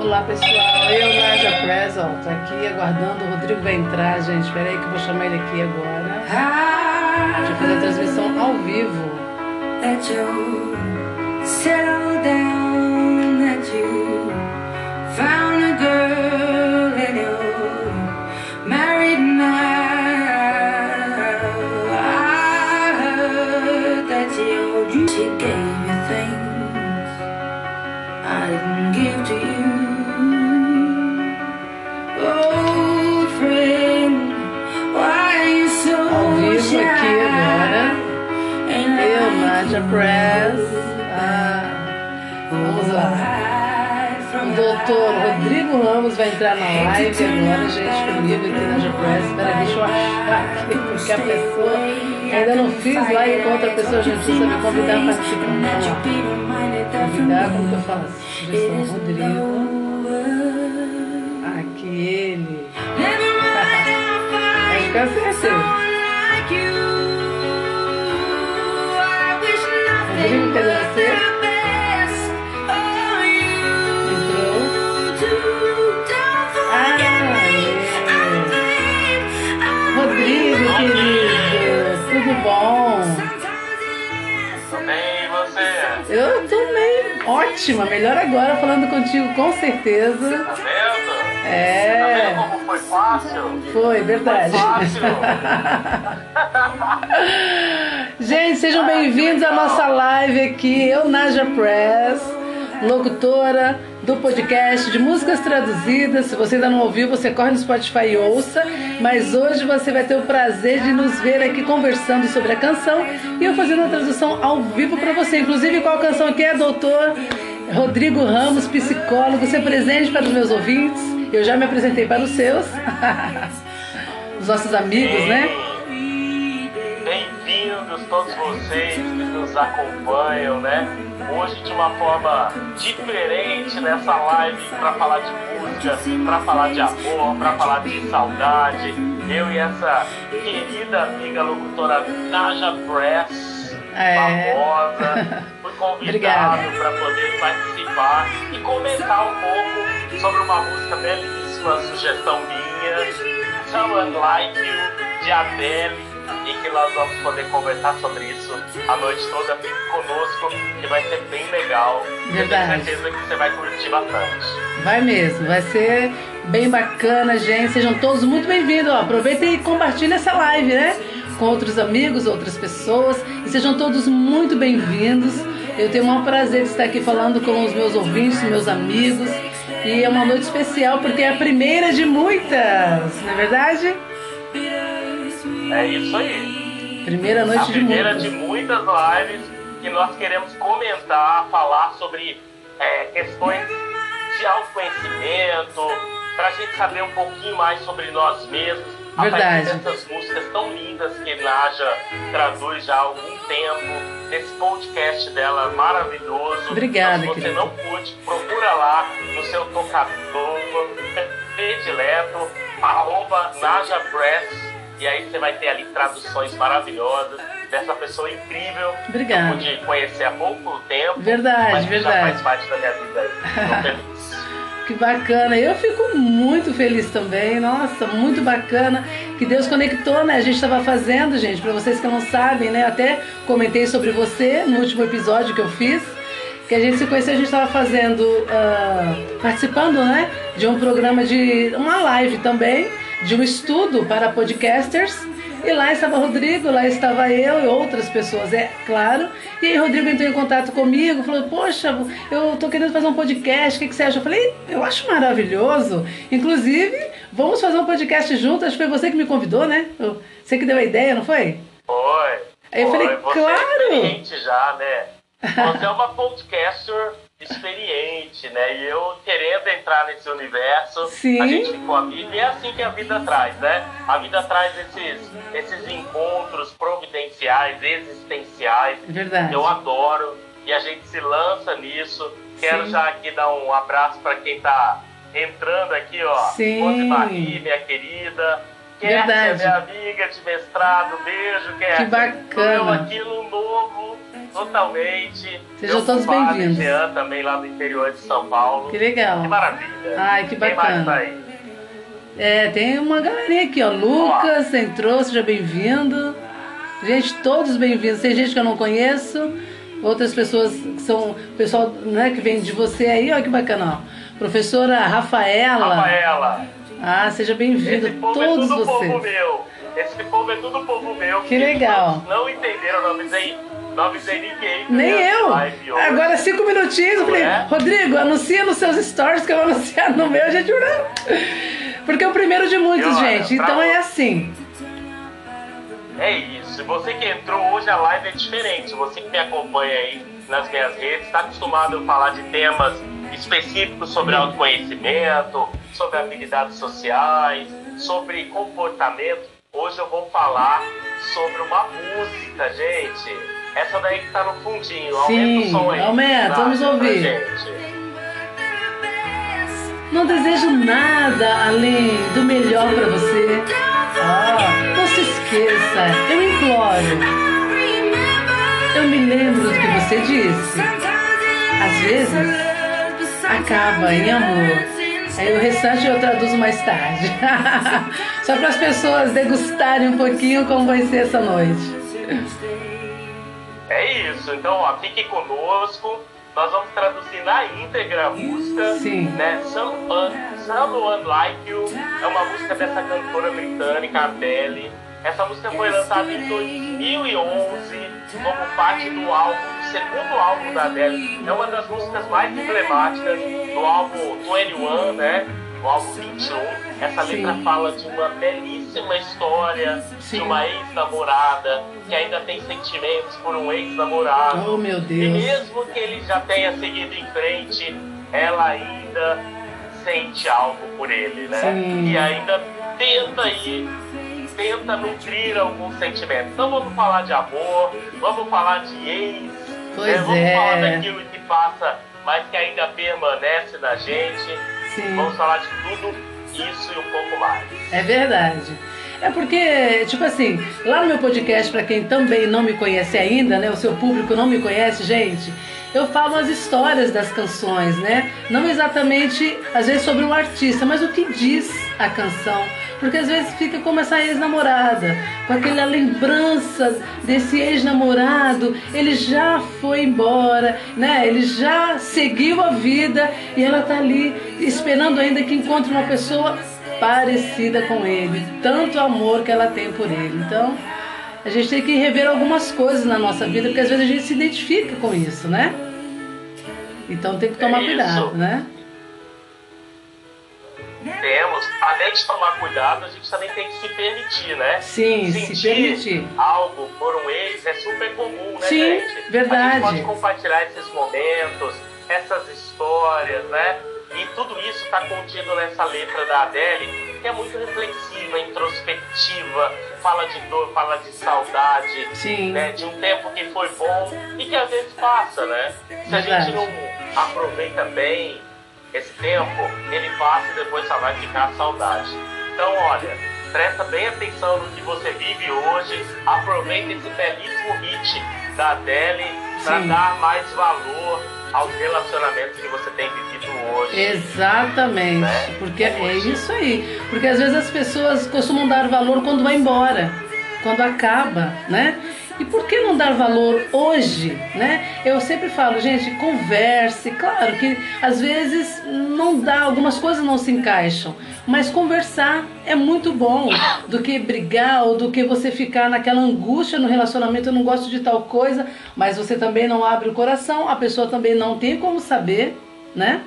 Olá pessoal, eu, Naja Press, ó, tô aqui aguardando, o Rodrigo vai entrar, gente. Espera aí que eu vou chamar ele aqui agora. Deixa eu fazer a transmissão ao vivo. You settle down, you Press. Ah, vamos lá. O doutor Rodrigo Ramos vai entrar na live agora, gente, comigo aqui na Naja Press. Espera, deixa eu achar aqui, porque a pessoa ainda não fiz live com outra pessoa, gente precisa me convidar a participar. Lá. Convidar, como que eu falo? Sugestão Rodrigo. Aqui ele. Acho que eu acertei. Entrou. Ah, é. Rodrigo, querido, tudo bom? Bem, você? Eu tô meio ótima, melhor agora falando contigo, com certeza. Tá vendo? Tá É, vendo como foi fácil? foi, verdade. Fácil. Gente, sejam bem-vindos à nossa live aqui. Eu, Naja Press, locutora do podcast de músicas traduzidas. Se você ainda não ouviu, você corre no Spotify e ouça. Mas hoje você vai ter o prazer de nos ver aqui conversando sobre a canção e eu fazendo a tradução ao vivo para você. Inclusive, qual canção que é, doutor? Rodrigo Ramos, psicólogo, ser presente para os meus ouvintes. Eu já me apresentei para os seus, os nossos amigos, né? Todos vocês que nos acompanham, né? Hoje de uma forma diferente nessa live para falar de música, para falar de amor, para falar de saudade. Eu e essa querida amiga locutora Naja Press, É. famosa, fui convidado para poder participar e comentar um pouco sobre uma música belíssima, sugestão minha, Someone Like You, de Adele e que nós vamos poder conversar sobre isso a noite toda. Fique conosco, que vai ser bem legal. Verdade. Eu tenho certeza que você vai curtir bastante. Vai mesmo, vai ser bem bacana, gente. Sejam todos muito bem-vindos. Aproveitem e compartilhem essa live, né? Com outros amigos, outras pessoas. E sejam todos muito bem-vindos. Eu tenho o maior prazer de estar aqui falando com os meus ouvintes, meus amigos. E é uma noite especial porque é a primeira de muitas, não é verdade? É isso aí. Primeira A noite de primeira muitas. de muitas lives que nós queremos comentar, falar sobre é, questões de autoconhecimento, para a gente saber um pouquinho mais sobre nós mesmos. A Verdade. partir dessas músicas tão lindas que Naja traduz já há algum tempo, nesse podcast dela maravilhoso. Obrigada, Então, se você querida. não curte, procura lá no seu tocador predileto, arroba Naja Press, e aí você vai ter ali traduções maravilhosas dessa pessoa incrível. Obrigada. Eu pude conhecer há pouco tempo. Verdade, mas que já verdade. faz parte da minha vida aí. Que bacana. Eu fico muito feliz também. Nossa, muito bacana. Que Deus conectou, né? A gente estava fazendo, gente, para vocês que não sabem, né? Até comentei sobre você no último episódio que eu fiz. Que a gente se conheceu, a gente estava fazendo, ah, participando, né? De um programa de. uma live também, de um estudo para podcasters. E lá estava Rodrigo, lá estava eu e outras pessoas, é claro. E aí Rodrigo entrou em contato comigo, falou, poxa, eu tô querendo fazer um podcast, o que, que você acha? Eu falei, eu acho maravilhoso. Inclusive, vamos fazer um podcast juntos, acho que foi você que me convidou, né? Você que deu a ideia, não foi? Foi. Aí eu Foi. falei, claro. é já, né? Você é uma podcaster experiente, né? E eu querendo entrar nesse universo, Sim. a gente ficou amigo. E é assim que a vida traz, né? A vida traz esses, esses encontros providenciais, existenciais. Verdade. Eu adoro. E a gente se lança nisso. Quero Sim. já aqui dar um abraço para quem tá entrando aqui, ó. Sim. Rose Marie, minha querida. Kétia, Verdade. minha amiga de mestrado, beijo, Kétia. Que bacana. Eu aqui no novo, totalmente. Sejam todos bem-vindos. Jean, também lá do interior de São Paulo. Que legal. Que maravilha. Ai, que Quem bacana. mais tá aí? É, tem uma galerinha aqui, ó. Lucas entrou, seja bem-vindo. Gente, todos bem-vindos. Tem gente que eu não conheço, outras pessoas que são. Pessoal né, que vem de você aí, ó, que bacana, ó. Professora Rafaela. Rafaela. Ah, seja bem-vindo, Esse povo todos é tudo vocês. povo meu. Esse povo é tudo povo meu. Que legal. Não entenderam, não avisei, não avisei ninguém. que Nem eu. live. Agora cinco minutinhos, eu falei, É? Rodrigo, anuncia nos seus stories que eu vou anunciar no meu, gente. Porque é o primeiro de muitos, gente. pra Então é assim. É isso. Você que entrou hoje, a live é diferente. Você que me acompanha aí nas minhas redes, está acostumado a falar de temas específicos sobre autoconhecimento, sobre habilidades sociais, sobre comportamento. Hoje eu vou falar sobre uma música, gente. Essa daí que tá no fundinho. Aumenta Sim, o som aí. aumenta, vamos pra ouvir. Não desejo nada além do melhor pra você. Ah, não se esqueça, eu imploro. Eu me lembro do que você disse. Às vezes, acaba em amor. Aí o restante eu traduzo mais tarde. Só para as pessoas degustarem um pouquinho como vai ser essa noite. É isso. Então, ó, fique conosco. Nós vamos traduzir na íntegra a música. Sim. Né? Someone, Someone Like You é uma música dessa cantora britânica, Adele. Essa música foi lançada em 2011 como parte do álbum, do segundo álbum da Adele. É uma das músicas mais emblemáticas do álbum 21, né? O álbum 21. Essa Sim. letra fala de uma belíssima história Sim. de uma ex-namorada que ainda tem sentimentos por um ex-namorado. Oh, meu E Deus. mesmo que ele já tenha seguido em frente, ela ainda sente algo por ele, né? Sim. E ainda tenta ir, tenta nutrir algum sentimento. Então vamos falar de amor, vamos falar de ex, Pois né? vamos é. falar daquilo que passa, mas que ainda permanece na gente. Sim. Vamos falar de tudo isso e um pouco mais. É verdade. É porque, tipo assim, lá no meu podcast, para quem também não me conhece ainda, né? O seu público não me conhece, gente, eu falo as histórias das canções, né? Não exatamente, às vezes, sobre o artista, mas o que diz a canção. Porque às vezes fica como essa ex-namorada, com aquela lembrança desse ex-namorado, ele já foi embora, né? Ele já seguiu a vida e ela tá ali esperando ainda que encontre uma pessoa parecida com ele, tanto amor que ela tem por ele. Então, a gente tem que rever algumas coisas na nossa vida, porque às vezes a gente se identifica com isso, né? Então tem que tomar É cuidado, né? Temos, além de tomar cuidado, a gente também tem que se permitir, né? Sim, se Sentir permitir. algo por um ex é super comum, né, Sim, gente? verdade. A gente pode compartilhar esses momentos, essas histórias, né? E tudo isso está contido nessa letra da Adele, que é muito reflexiva, introspectiva, fala de dor, fala de saudade, Sim. né? De um tempo que foi bom e que às vezes passa, né? Se a gente não aproveita bem esse tempo, ele passa e depois só vai ficar a saudade. Então, olha, presta bem atenção no que você vive hoje, aproveita esse belíssimo hit da Adele para dar mais valor aos relacionamentos que você tem vivido hoje. Exatamente, Né? porque é isso aí. Porque às vezes as pessoas costumam dar valor quando vai embora, quando acaba, né? E por que não dar valor hoje, né? Eu sempre falo, gente, converse. Claro que às vezes não dá, algumas coisas não se encaixam, mas conversar é muito bom do que brigar ou do que você ficar naquela angústia no relacionamento. Eu não gosto de tal coisa, mas você também não abre o coração, a pessoa também não tem como saber, né?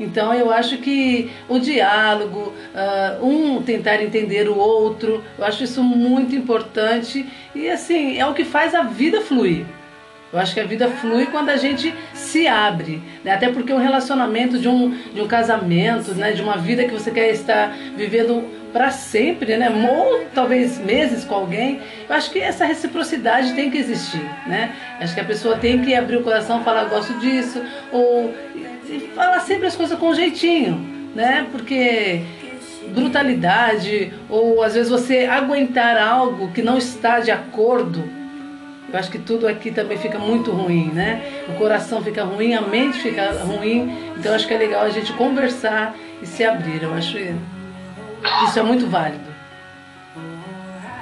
Então eu acho que o diálogo, ah, um tentar entender o outro, eu acho isso muito importante e assim, é o que faz a vida fluir. Eu acho que a vida flui quando a gente se abre, né? até porque um relacionamento de um, de um casamento, né? de uma vida que você quer estar vivendo para sempre, né? ou talvez meses com alguém, eu acho que essa reciprocidade tem que existir. Né? Acho que a pessoa tem que abrir o coração falar, "Eu gosto disso, ou falar sempre as coisas com jeitinho, né? porque brutalidade ou às vezes você aguentar algo que não está de acordo. Eu acho que tudo aqui também fica muito ruim, né? O coração fica ruim, a mente fica ruim. Então acho que é legal a gente conversar e se abrir. Eu acho isso é muito válido.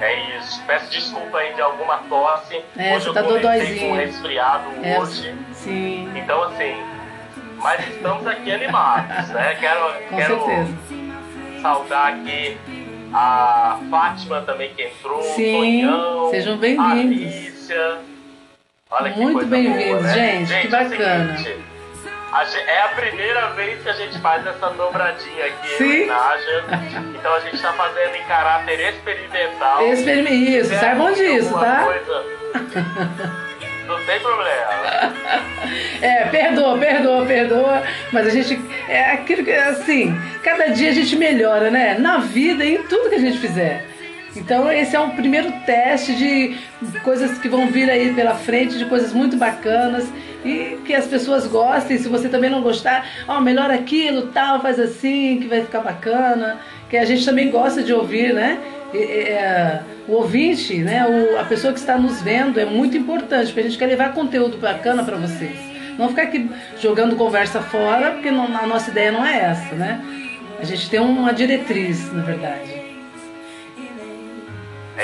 É isso. Peço desculpa aí de alguma tosse. É, hoje você tá eu comecei com um resfriado É, hoje. sim, Então assim, mas estamos aqui animados, né? Quero, com quero certeza. saudar aqui a Fátima também que entrou, Sim, Tonhão, sejam bem-vindos. Olha que Muito bem-vindos, né? gente, que é bacana. seguinte, a ge- é a primeira vez que a gente faz essa dobradinha aqui Sim. em Naja. Então a gente está fazendo em caráter experimental. Experime- Isso, Se saibam disso, tá? coisa- Não tem problema. É, perdoa, perdoa, perdoa, mas a gente é aquilo que assim, cada dia a gente melhora, né? Na vida e em tudo que a gente fizer. Então esse é um primeiro teste de coisas que vão vir aí pela frente, de coisas muito bacanas e que as pessoas gostem. Se você também não gostar, ó, melhora aquilo, tal, faz assim, que vai ficar bacana. Que a gente também gosta de ouvir, né? É, o ouvinte, né? O, a pessoa que está nos vendo é muito importante, porque a gente quer levar conteúdo bacana para vocês. Não ficar aqui jogando conversa fora, porque não- a nossa ideia não é essa, né? A gente tem uma diretriz, na verdade.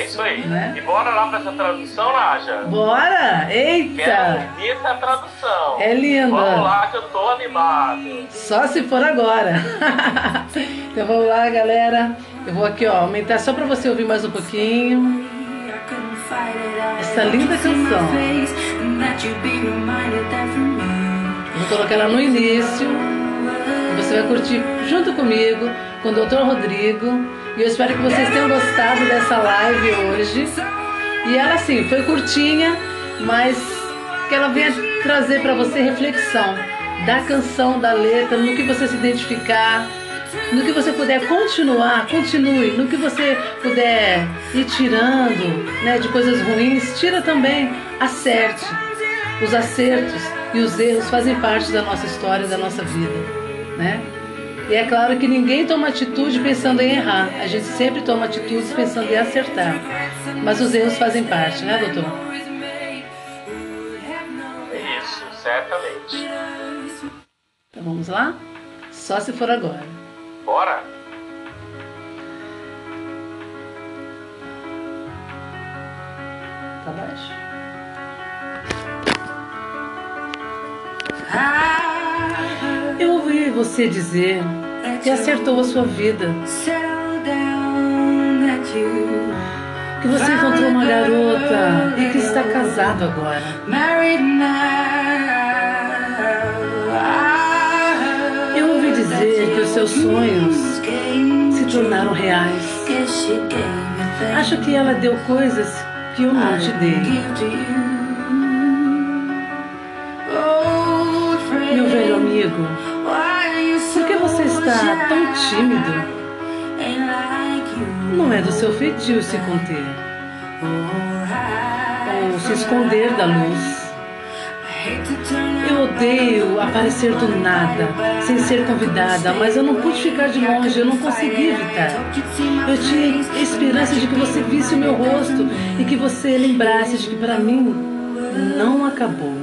É isso aí. Né? E bora lá pra essa tradução, Naja. Bora! Quero Eita! ouvir essa tradução. É linda. Vamos lá que eu tô animado. Só se for agora. então vamos lá, galera. Eu vou aqui, ó, aumentar só para você ouvir mais um pouquinho. Essa linda canção. Eu vou colocar ela no início. Você vai curtir junto comigo, com o Dr. Rodrigo. E eu espero que vocês tenham gostado dessa live hoje. E ela, assim, foi curtinha, mas que ela venha trazer para você reflexão da canção, da letra, no que você se identificar, no que você puder continuar, continue. No que você puder ir tirando né, de coisas ruins, tira também, acerte. Os acertos e os erros fazem parte da nossa história, da nossa vida, né? E é claro que ninguém toma atitude pensando em errar. A gente sempre toma atitudes pensando em acertar. Mas os erros fazem parte, né, doutor? Isso, certamente. Então vamos lá? Só se for agora. Bora? Tá baixo. Ouvi você dizer que acertou a sua vida, que você encontrou uma garota e que está casado agora. Eu ouvi dizer que os seus sonhos se tornaram reais. Acho que ela deu coisas que eu não te dei. Meu velho amigo, está tão tímido? Não é do seu feitio se conter ou se esconder da luz. Eu odeio aparecer do nada, sem ser convidada, mas eu não pude ficar de longe, eu não consegui evitar. Eu tinha esperança de que você visse o meu rosto e que você lembrasse de que para mim não acabou.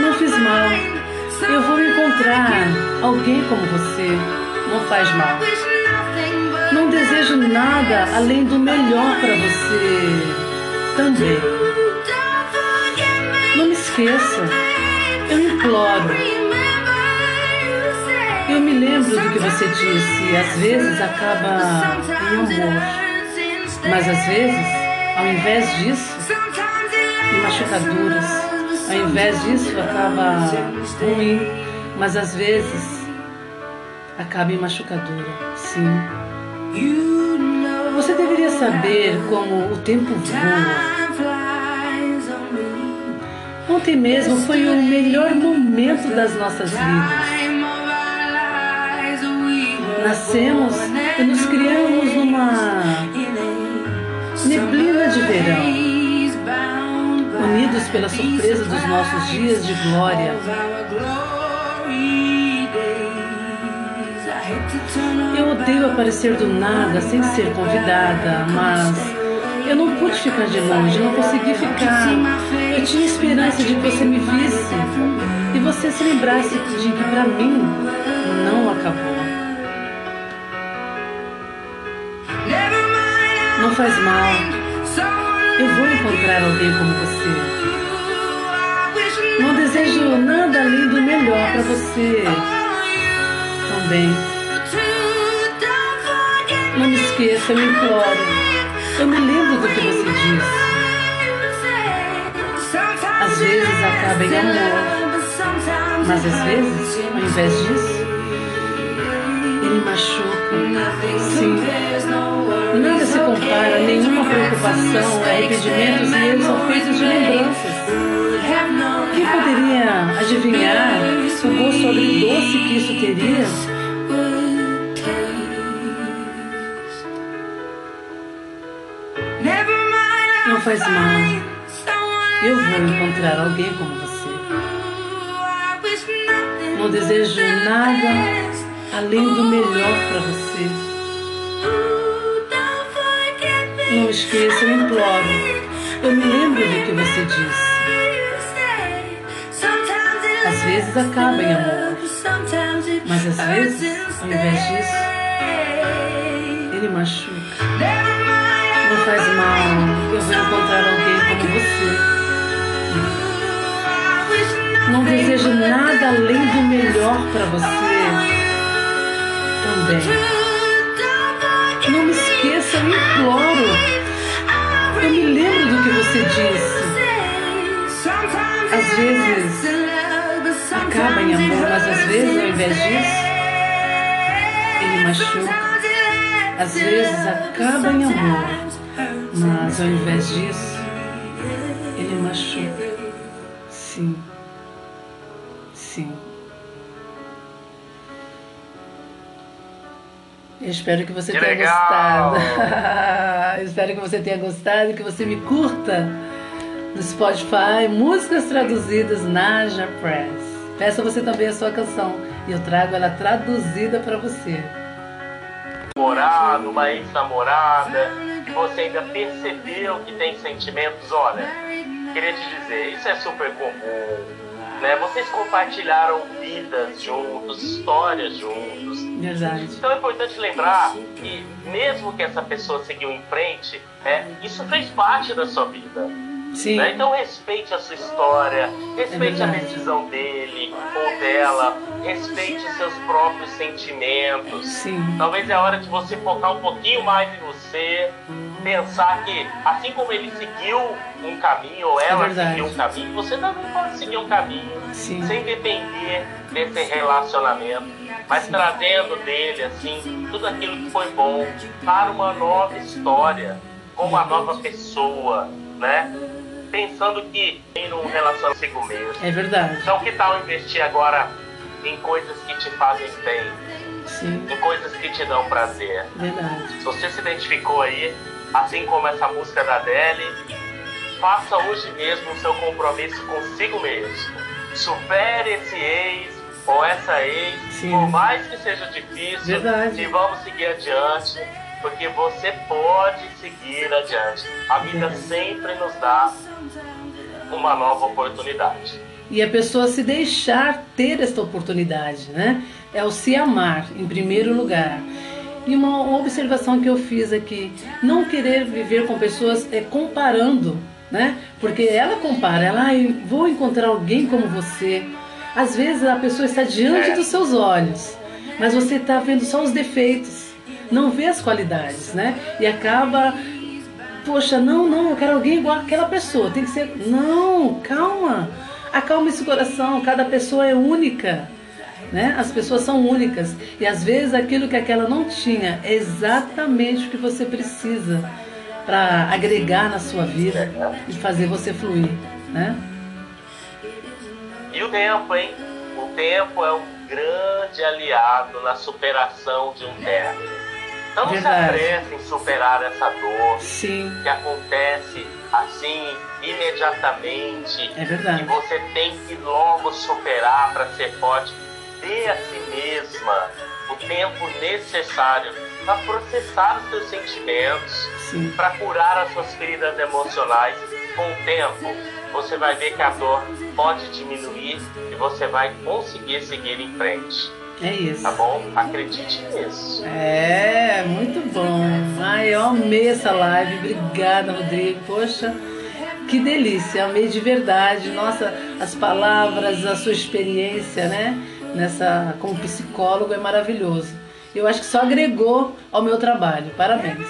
Não fiz mal. Eu vou encontrar alguém como você. Não faz mal. Não desejo nada além do melhor para você também. Não me esqueça. Eu imploro. Eu me lembro do que você disse. Às vezes acaba em amor. Mas às vezes, ao invés disso, em machucaduras. Ao invés disso, acaba ruim. Mas às vezes, acaba em machucadura. Sim. Você deveria saber como o tempo voa. Ontem mesmo foi o melhor momento das nossas vidas. Nascemos e nos criamos numa neblina de verão, unidos pela surpresa dos nossos dias de glória. Aparecer do nada sem ser convidada, mas eu não pude ficar de longe, não consegui ficar. Eu tinha esperança de que você me visse e você se lembrasse de que para mim não acabou. Não faz mal. Eu vou encontrar alguém como você. Não desejo nada além do melhor para você também. Esqueça, eu imploro. Eu me lembro do que você disse. Às vezes acaba em amor, mas às vezes, ao invés disso, ele machuca. Sim. Nada se compara, nenhuma preocupação, arrependimentos e eles são feitos de lembranças. Quem poderia adivinhar o gosto agridoce que isso teria? Faz mal. Eu vou encontrar alguém como você. Não desejo nada além do melhor para você. Não esqueça, eu imploro. Eu me lembro do que você disse. Às vezes acaba em amor, mas às vezes, ao invés disso, ele machuca. Não faz mal, Não desejo nada além do melhor para você também. Não me esqueça, eu imploro. Eu me lembro do que você disse. Às vezes acaba em amor, mas às vezes, ao invés disso, ele machuca. Às vezes acaba em amor, mas ao invés disso, ele machuca. Sim. Eu espero que você Que tenha legal! gostado. Espero que você tenha gostado e que você me curta no Spotify músicas traduzidas na Press. Peça você também a sua canção e eu trago ela traduzida para você. namorado, uma ex-namorada, você ainda percebeu que tem sentimentos, olha, queria te dizer, isso é super comum, né? Vocês compartilharam vidas juntos, histórias juntos. Verdade. Então é importante lembrar que mesmo que essa pessoa seguiu em frente, é, isso fez parte da sua vida. Sim. né? Então respeite a sua história, respeite a verdade. decisão dele ou dela, respeite seus próprios sentimentos. Sim. Talvez é hora de você focar um pouquinho mais em você, pensar que assim como ele seguiu um caminho ou ela verdade. seguiu um caminho, você também pode seguir um caminho Sim. sem depender desse relacionamento, mas trazendo dele assim tudo aquilo que foi bom para uma nova história, com uma nova pessoa, né? Pensando que tem um relacionamento consigo mesmo. É verdade. Então que tal investir agora em coisas que te fazem bem, Sim. em coisas que te dão prazer? Verdade. Se você se identificou aí, assim como essa música da Adele, faça hoje mesmo o seu compromisso consigo mesmo. Supere esse ex ou essa ex, Sim. por mais que seja difícil, Verdade. e vamos seguir adiante, porque você pode seguir adiante. A vida Verdade. sempre nos dá uma nova oportunidade. E a pessoa se deixar ter esta oportunidade, né? É o se amar, em primeiro lugar. E uma observação que eu fiz aqui, não querer viver com pessoas é, comparando, né? Porque ela compara, ela, "Ai, vou encontrar alguém como você. Às vezes a pessoa está diante É. dos seus olhos, mas você está vendo só os defeitos, não vê as qualidades, né? E acaba poxa, não, não, eu quero alguém igual àquela pessoa. Tem que ser. Não, calma. Acalma esse coração. Cada pessoa é única. Né? As pessoas são únicas. E às vezes aquilo que aquela não tinha é exatamente o que você precisa para agregar na sua vida e fazer você fluir. Né? E o tempo, hein? O tempo é um grande aliado na superação de um término. Então não Verdade. se apresse em superar essa dor Sim, que acontece assim, imediatamente. é E você tem que logo superar para ser forte. Dê a si mesma o tempo necessário para processar os seus sentimentos, para curar as suas feridas emocionais. Com o tempo, você vai ver que a dor pode diminuir e você vai conseguir seguir em frente. É isso. Tá bom? Acredite nisso. É, muito bom. Ai, eu amei essa live. Obrigada, Rodrigo. Poxa, que delícia. Amei de verdade. Nossa, as palavras, a sua experiência, né? Nessa, como psicólogo é maravilhoso. Eu acho que só agregou ao meu trabalho. Parabéns.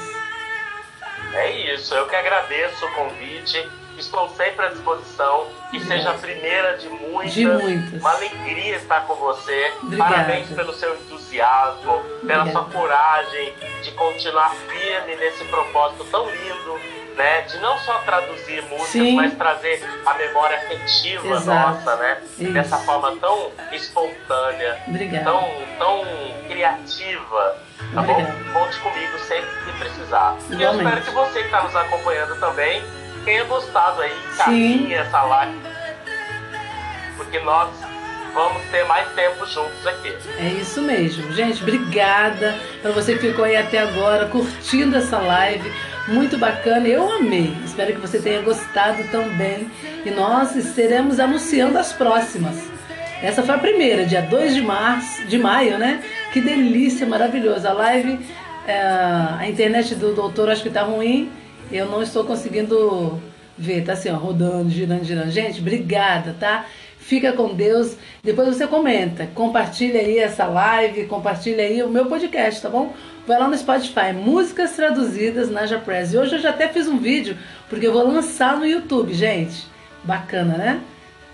É isso. Eu que agradeço o convite Estou sempre à disposição. Que seja a primeira de muitas. De muitas. Uma alegria estar com você. Obrigada. Parabéns pelo seu entusiasmo, pela Obrigada. sua coragem de continuar firme nesse propósito tão lindo. Né, de não só traduzir músicas, Sim. mas trazer a memória afetiva Exato. nossa, né? Isso. Dessa forma tão espontânea, Obrigada. tão, tão criativa. Tá bom? Obrigada. Conte comigo sempre que precisar. E eu Igualmente. espero que você que está nos acompanhando também tenha gostado aí, encaminhe essa live. Porque nós vamos ter mais tempo juntos aqui. É isso mesmo. Gente, obrigada para você que ficou aí até agora curtindo essa live. Muito bacana, eu amei. Espero que você tenha gostado também. E nós estaremos anunciando as próximas. Essa foi a primeira, dia 2 de março, de maio, né? Que delícia, maravilhosa. A live, é, a internet do doutor acho que tá ruim. Eu não estou conseguindo ver, tá assim, ó, rodando, girando, girando. Gente, obrigada, tá? Fica com Deus. Depois você comenta, compartilha aí essa live, compartilha aí o meu podcast, tá bom? Vai lá no Spotify, músicas traduzidas na Japress. E hoje eu já até fiz um vídeo, porque eu vou lançar no YouTube, gente. Bacana, né?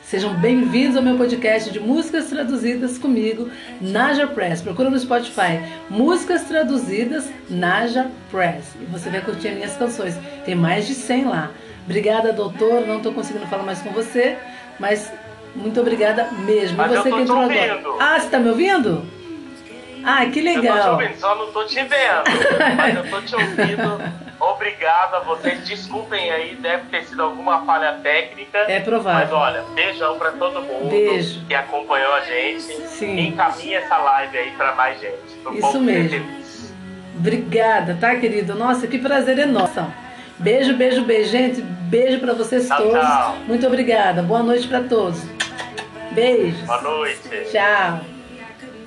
Sejam bem-vindos ao meu podcast de músicas traduzidas comigo, Naja Press. Procura no Spotify, músicas traduzidas Naja Press. E você vai curtir as minhas canções. Tem mais de 100 lá. Obrigada, doutor. Não estou conseguindo falar mais com você, mas muito obrigada mesmo. Mas e eu você tô que entrou ouvindo. agora. Ah, você está me ouvindo? Ah, que Eu tô te legal. ouvindo, só não tô te vendo. mas eu tô te ouvindo. Obrigado a vocês. Desculpem aí, deve ter sido alguma falha técnica. É Mas provável. olha, beijão pra todo mundo Beijo. que acompanhou a gente. Sim. Encaminha essa live aí pra mais gente. pro Isso mesmo. Obrigada, tá, querido? Nossa, que prazer enorme. Beijo, beijo, beijo, gente. Beijo pra vocês Tchau, todos. tchau. Muito obrigada. Boa noite pra todos. Beijos. Boa noite. Tchau.